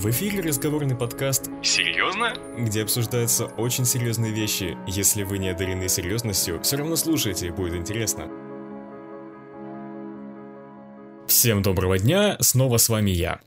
В эфире разговорный подкаст Серьезно? где обсуждаются очень серьезные вещи. Если вы не одарены серьезностью, все равно слушайте, будет интересно. Всем доброго дня, снова с вами я.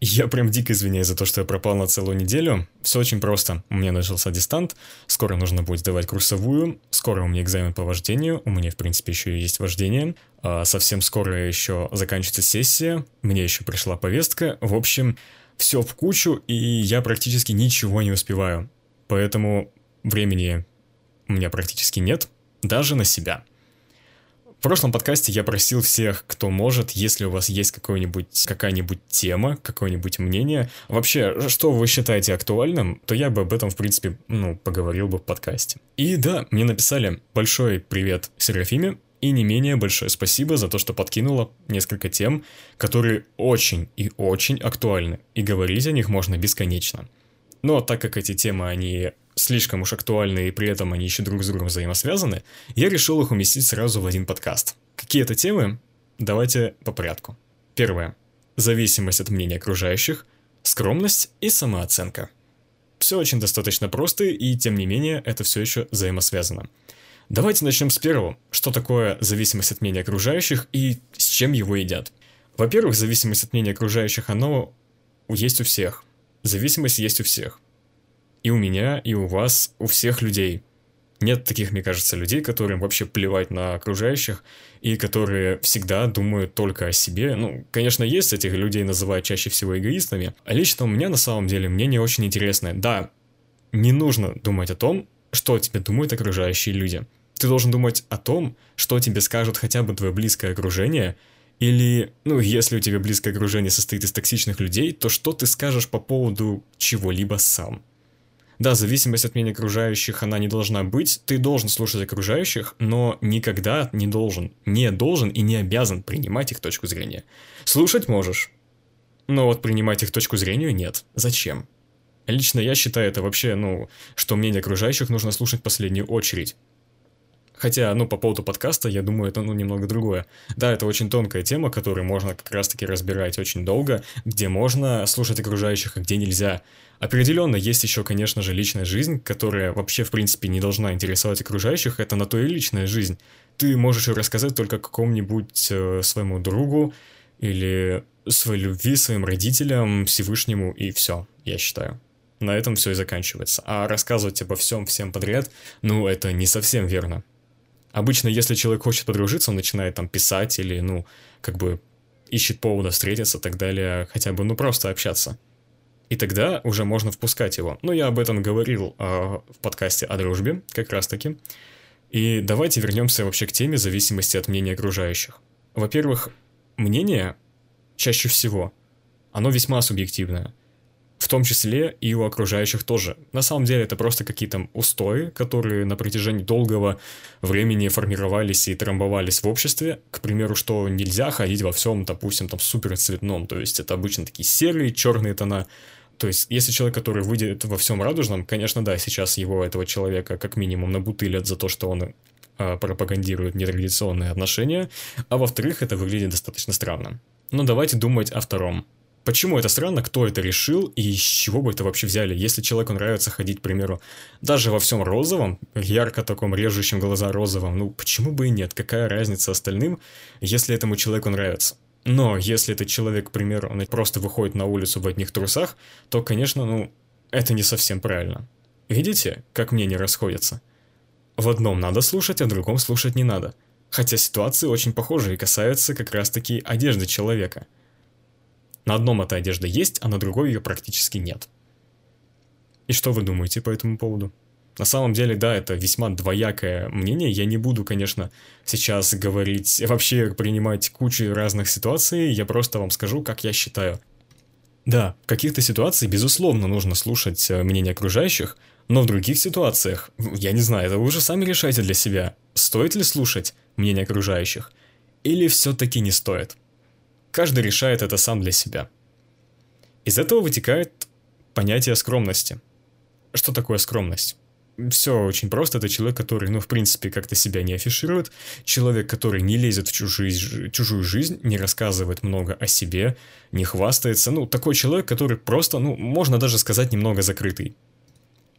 Я прям дико извиняюсь за то, что я пропал на целую неделю. Все очень просто. У меня начался дистант, скоро нужно будет сдавать курсовую, скоро у меня экзамен по вождению, у меня, в принципе, еще и есть вождение. А совсем скоро еще заканчивается сессия, мне еще пришла повестка. В общем, все в кучу, и я практически ничего не успеваю. Поэтому времени у меня практически нет, даже на себя. В прошлом подкасте я просил всех, кто может, если у вас есть какой-нибудь, какая-нибудь тема, какое-нибудь мнение, вообще, что вы считаете актуальным, то я бы об этом, в принципе, ну, поговорил бы в подкасте. И да, мне написали большой привет Серафиме, и не менее большое спасибо за то, что подкинула несколько тем, которые очень и очень актуальны, и говорить о них можно бесконечно. Но так как эти темы, они слишком уж актуальны и при этом они еще друг с другом взаимосвязаны, я решил их уместить сразу в один подкаст. Какие это темы? Давайте по порядку. Первое. Зависимость от мнения окружающих, скромность и самооценка. Все очень достаточно просто, и тем не менее это все еще взаимосвязано. Давайте начнем с первого. Что такое зависимость от мнения окружающих и с чем его едят? Во-первых, зависимость от мнения окружающих, оно есть у всех. Зависимость есть у всех. И у меня, и у вас, у всех людей. Нет таких, мне кажется, людей, которым вообще плевать на окружающих и которые всегда думают только о себе. Ну, конечно, есть этих людей, называют чаще всего эгоистами. А лично у меня на самом деле мнение очень интересное. Да, не нужно думать о том, что о тебе думают окружающие люди. Ты должен думать о том, что тебе скажут хотя бы твое близкое окружение, или, ну, если у тебя близкое окружение состоит из токсичных людей, то что ты скажешь по поводу чего-либо сам? Да, зависимость от мнения окружающих, она не должна быть. Ты должен слушать окружающих, но никогда не должен, не должен и не обязан принимать их точку зрения. Слушать можешь, но вот принимать их точку зрения нет. Зачем? Лично я считаю это вообще, ну, что мнение окружающих нужно слушать в последнюю очередь. Хотя, ну, по поводу подкаста, я думаю, это, ну, немного другое. Да, это очень тонкая тема, которую можно как раз-таки разбирать очень долго, где можно слушать окружающих, а где нельзя. Определенно, есть еще, конечно же, личная жизнь, которая вообще, в принципе, не должна интересовать окружающих, это на то и личная жизнь. Ты можешь ее рассказать только какому-нибудь э, своему другу или своей любви, своим родителям, Всевышнему, и все, я считаю. На этом все и заканчивается. А рассказывать обо всем всем подряд, ну, это не совсем верно. Обычно, если человек хочет подружиться, он начинает там писать или, ну, как бы ищет повода встретиться и так далее, хотя бы, ну, просто общаться. И тогда уже можно впускать его. Ну, я об этом говорил э, в подкасте о дружбе, как раз-таки. И давайте вернемся вообще к теме зависимости от мнения окружающих. Во-первых, мнение чаще всего, оно весьма субъективное – в том числе и у окружающих тоже. На самом деле это просто какие-то устои, которые на протяжении долгого времени формировались и трамбовались в обществе. К примеру, что нельзя ходить во всем, допустим, там супер то есть это обычно такие серые, черные тона. То есть, если человек, который выйдет во всем радужном, конечно, да, сейчас его, этого человека, как минимум, набутылят за то, что он э, пропагандирует нетрадиционные отношения, а во-вторых, это выглядит достаточно странно. Но давайте думать о втором. Почему это странно, кто это решил и из чего бы это вообще взяли? Если человеку нравится ходить, к примеру, даже во всем розовом, ярко таком режущем глаза розовом, ну почему бы и нет? Какая разница остальным, если этому человеку нравится? Но если этот человек, к примеру, он просто выходит на улицу в одних трусах, то, конечно, ну, это не совсем правильно. Видите, как мнения расходятся? В одном надо слушать, а в другом слушать не надо. Хотя ситуации очень похожи и касаются как раз-таки одежды человека – на одном эта одежда есть, а на другой ее практически нет. И что вы думаете по этому поводу? На самом деле, да, это весьма двоякое мнение. Я не буду, конечно, сейчас говорить, вообще принимать кучу разных ситуаций. Я просто вам скажу, как я считаю. Да, в каких-то ситуациях, безусловно, нужно слушать э, мнение окружающих, но в других ситуациях, я не знаю, это вы уже сами решайте для себя, стоит ли слушать мнение окружающих, или все-таки не стоит. Каждый решает это сам для себя. Из этого вытекает понятие скромности. Что такое скромность? все очень просто. Это человек, который, ну, в принципе, как-то себя не афиширует. Человек, который не лезет в чужие, чужую жизнь, не рассказывает много о себе, не хвастается. Ну, такой человек, который просто, ну, можно даже сказать, немного закрытый.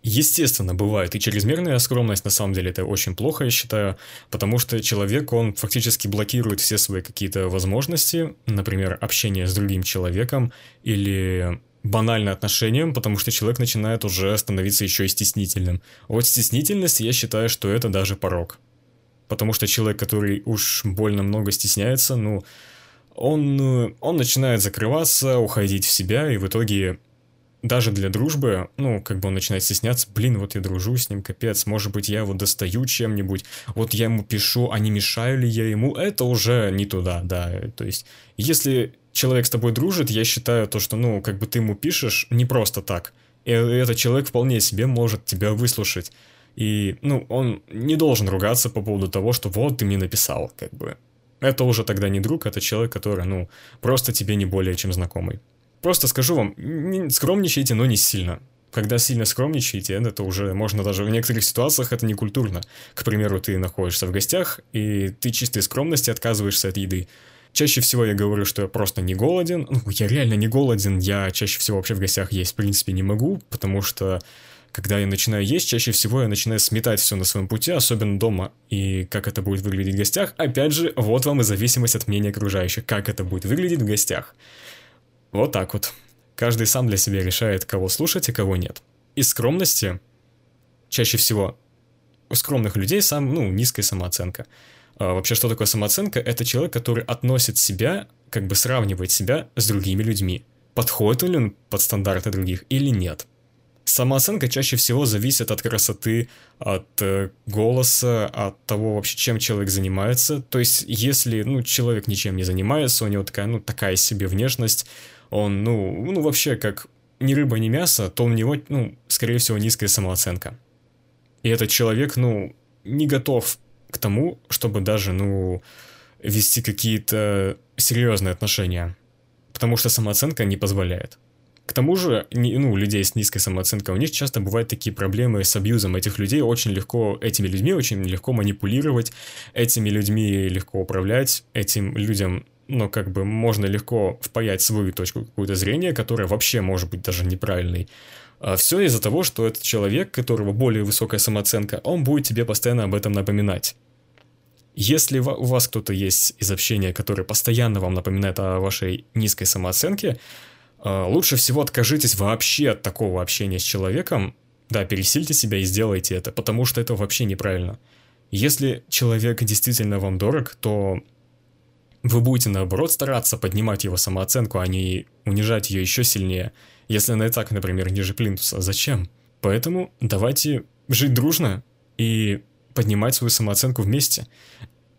Естественно, бывает и чрезмерная скромность, на самом деле это очень плохо, я считаю, потому что человек, он фактически блокирует все свои какие-то возможности, например, общение с другим человеком или банальное отношением, потому что человек начинает уже становиться еще и стеснительным. Вот стеснительность, я считаю, что это даже порог. Потому что человек, который уж больно много стесняется, ну, он, он начинает закрываться, уходить в себя, и в итоге даже для дружбы, ну, как бы он начинает стесняться, блин, вот я дружу с ним, капец, может быть, я его достаю чем-нибудь, вот я ему пишу, а не мешаю ли я ему, это уже не туда, да, то есть, если человек с тобой дружит, я считаю то, что, ну, как бы ты ему пишешь не просто так, и этот человек вполне себе может тебя выслушать, и, ну, он не должен ругаться по поводу того, что вот ты мне написал, как бы. Это уже тогда не друг, это человек, который, ну, просто тебе не более чем знакомый. Просто скажу вам, скромничайте, но не сильно. Когда сильно скромничаете, это уже можно даже в некоторых ситуациях это не культурно. К примеру, ты находишься в гостях, и ты чистой скромности отказываешься от еды. Чаще всего я говорю, что я просто не голоден. Ну, я реально не голоден, я чаще всего вообще в гостях есть в принципе не могу, потому что когда я начинаю есть, чаще всего я начинаю сметать все на своем пути, особенно дома. И как это будет выглядеть в гостях, опять же, вот вам и зависимость от мнения окружающих, как это будет выглядеть в гостях. Вот так вот. Каждый сам для себя решает, кого слушать и кого нет. Из скромности, чаще всего, у скромных людей сам, ну, низкая самооценка. А вообще, что такое самооценка? Это человек, который относит себя, как бы сравнивает себя с другими людьми. Подходит ли он под стандарты других или нет. Самооценка чаще всего зависит от красоты, от э, голоса, от того вообще, чем человек занимается. То есть, если ну, человек ничем не занимается, у него такая, ну, такая себе внешность, он, ну, ну вообще как ни рыба, ни мясо, то у него, ну, скорее всего, низкая самооценка. И этот человек, ну, не готов к тому, чтобы даже, ну, вести какие-то серьезные отношения. Потому что самооценка не позволяет. К тому же, не, ну, людей с низкой самооценкой, у них часто бывают такие проблемы с абьюзом этих людей. Очень легко, этими людьми очень легко манипулировать, этими людьми легко управлять, этим людям но как бы можно легко впаять свою точку какое-то зрения, которая вообще может быть даже неправильной. А все из-за того, что этот человек, которого более высокая самооценка, он будет тебе постоянно об этом напоминать. Если у вас кто-то есть из общения, который постоянно вам напоминает о вашей низкой самооценке, а, лучше всего откажитесь вообще от такого общения с человеком. Да, пересильте себя и сделайте это, потому что это вообще неправильно. Если человек действительно вам дорог, то вы будете, наоборот, стараться поднимать его самооценку, а не унижать ее еще сильнее, если она и так, например, ниже плинтуса. Зачем? Поэтому давайте жить дружно и поднимать свою самооценку вместе.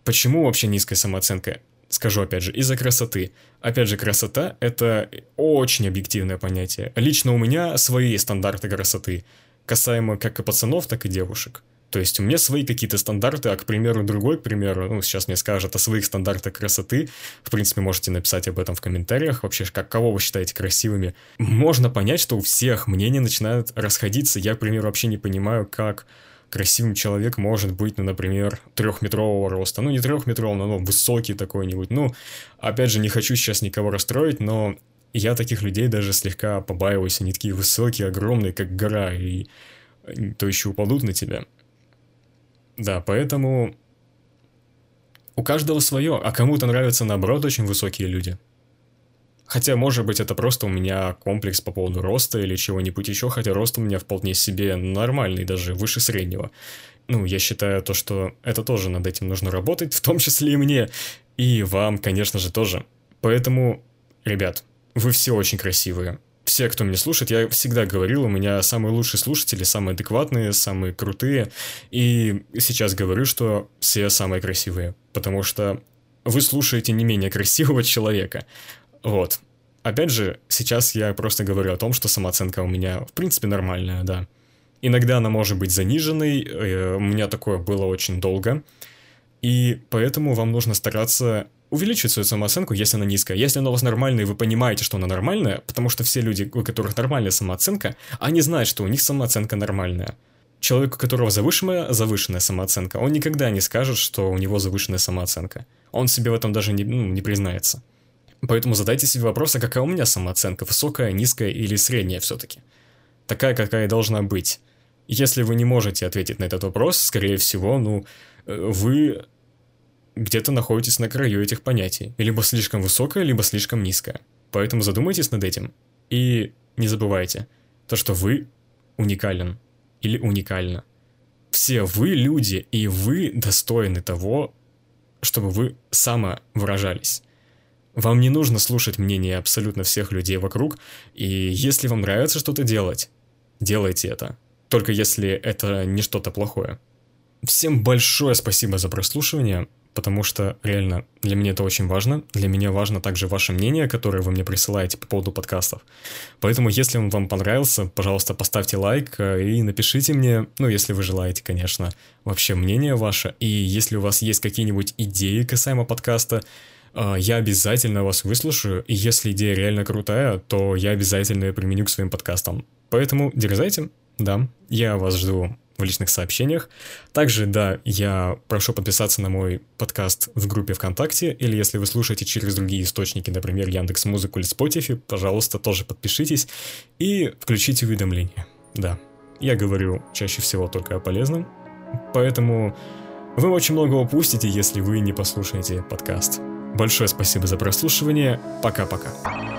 Почему вообще низкая самооценка? Скажу опять же, из-за красоты. Опять же, красота – это очень объективное понятие. Лично у меня свои стандарты красоты, касаемо как и пацанов, так и девушек. То есть у меня свои какие-то стандарты, а, к примеру, другой, к примеру, ну, сейчас мне скажет о своих стандартах красоты. В принципе, можете написать об этом в комментариях. Вообще, как, кого вы считаете красивыми? Можно понять, что у всех мнения начинают расходиться. Я, к примеру, вообще не понимаю, как красивым человек может быть, ну, например, трехметрового роста. Ну, не трехметрового, но высокий такой-нибудь. Ну, опять же, не хочу сейчас никого расстроить, но я таких людей даже слегка побаиваюсь. Они такие высокие, огромные, как гора, и то еще упадут на тебя. Да, поэтому у каждого свое, а кому-то нравятся, наоборот, очень высокие люди. Хотя, может быть, это просто у меня комплекс по поводу роста или чего-нибудь еще, хотя рост у меня вполне себе нормальный, даже выше среднего. Ну, я считаю то, что это тоже над этим нужно работать, в том числе и мне, и вам, конечно же, тоже. Поэтому, ребят, вы все очень красивые все, кто меня слушает, я всегда говорил, у меня самые лучшие слушатели, самые адекватные, самые крутые. И сейчас говорю, что все самые красивые, потому что вы слушаете не менее красивого человека. Вот. Опять же, сейчас я просто говорю о том, что самооценка у меня, в принципе, нормальная, да. Иногда она может быть заниженной, э, у меня такое было очень долго, и поэтому вам нужно стараться увеличивать свою самооценку, если она низкая. Если она у вас нормальная, и вы понимаете, что она нормальная, потому что все люди, у которых нормальная самооценка, они знают, что у них самооценка нормальная. человек, у которого завышенная, завышенная самооценка, он никогда не скажет, что у него завышенная самооценка. Он себе в этом даже не, ну, не признается. Поэтому задайте себе вопрос, а какая у меня самооценка, высокая, низкая или средняя все-таки? Такая, какая должна быть. Если вы не можете ответить на этот вопрос, скорее всего, ну, э, вы где-то находитесь на краю этих понятий. Либо слишком высокая, либо слишком низкая. Поэтому задумайтесь над этим. И не забывайте, то, что вы уникален или уникальна. Все вы люди, и вы достойны того, чтобы вы самовыражались. Вам не нужно слушать мнение абсолютно всех людей вокруг, и если вам нравится что-то делать, делайте это. Только если это не что-то плохое. Всем большое спасибо за прослушивание потому что реально для меня это очень важно. Для меня важно также ваше мнение, которое вы мне присылаете по поводу подкастов. Поэтому, если он вам понравился, пожалуйста, поставьте лайк э, и напишите мне, ну, если вы желаете, конечно, вообще мнение ваше. И если у вас есть какие-нибудь идеи касаемо подкаста, э, я обязательно вас выслушаю, и если идея реально крутая, то я обязательно ее применю к своим подкастам. Поэтому дерзайте, да, я вас жду в личных сообщениях. Также, да, я прошу подписаться на мой подкаст в группе ВКонтакте, или если вы слушаете через другие источники, например, Яндекс Музыку или Spotify, пожалуйста, тоже подпишитесь и включите уведомления. Да, я говорю чаще всего только о полезном, поэтому вы очень много упустите, если вы не послушаете подкаст. Большое спасибо за прослушивание. Пока-пока.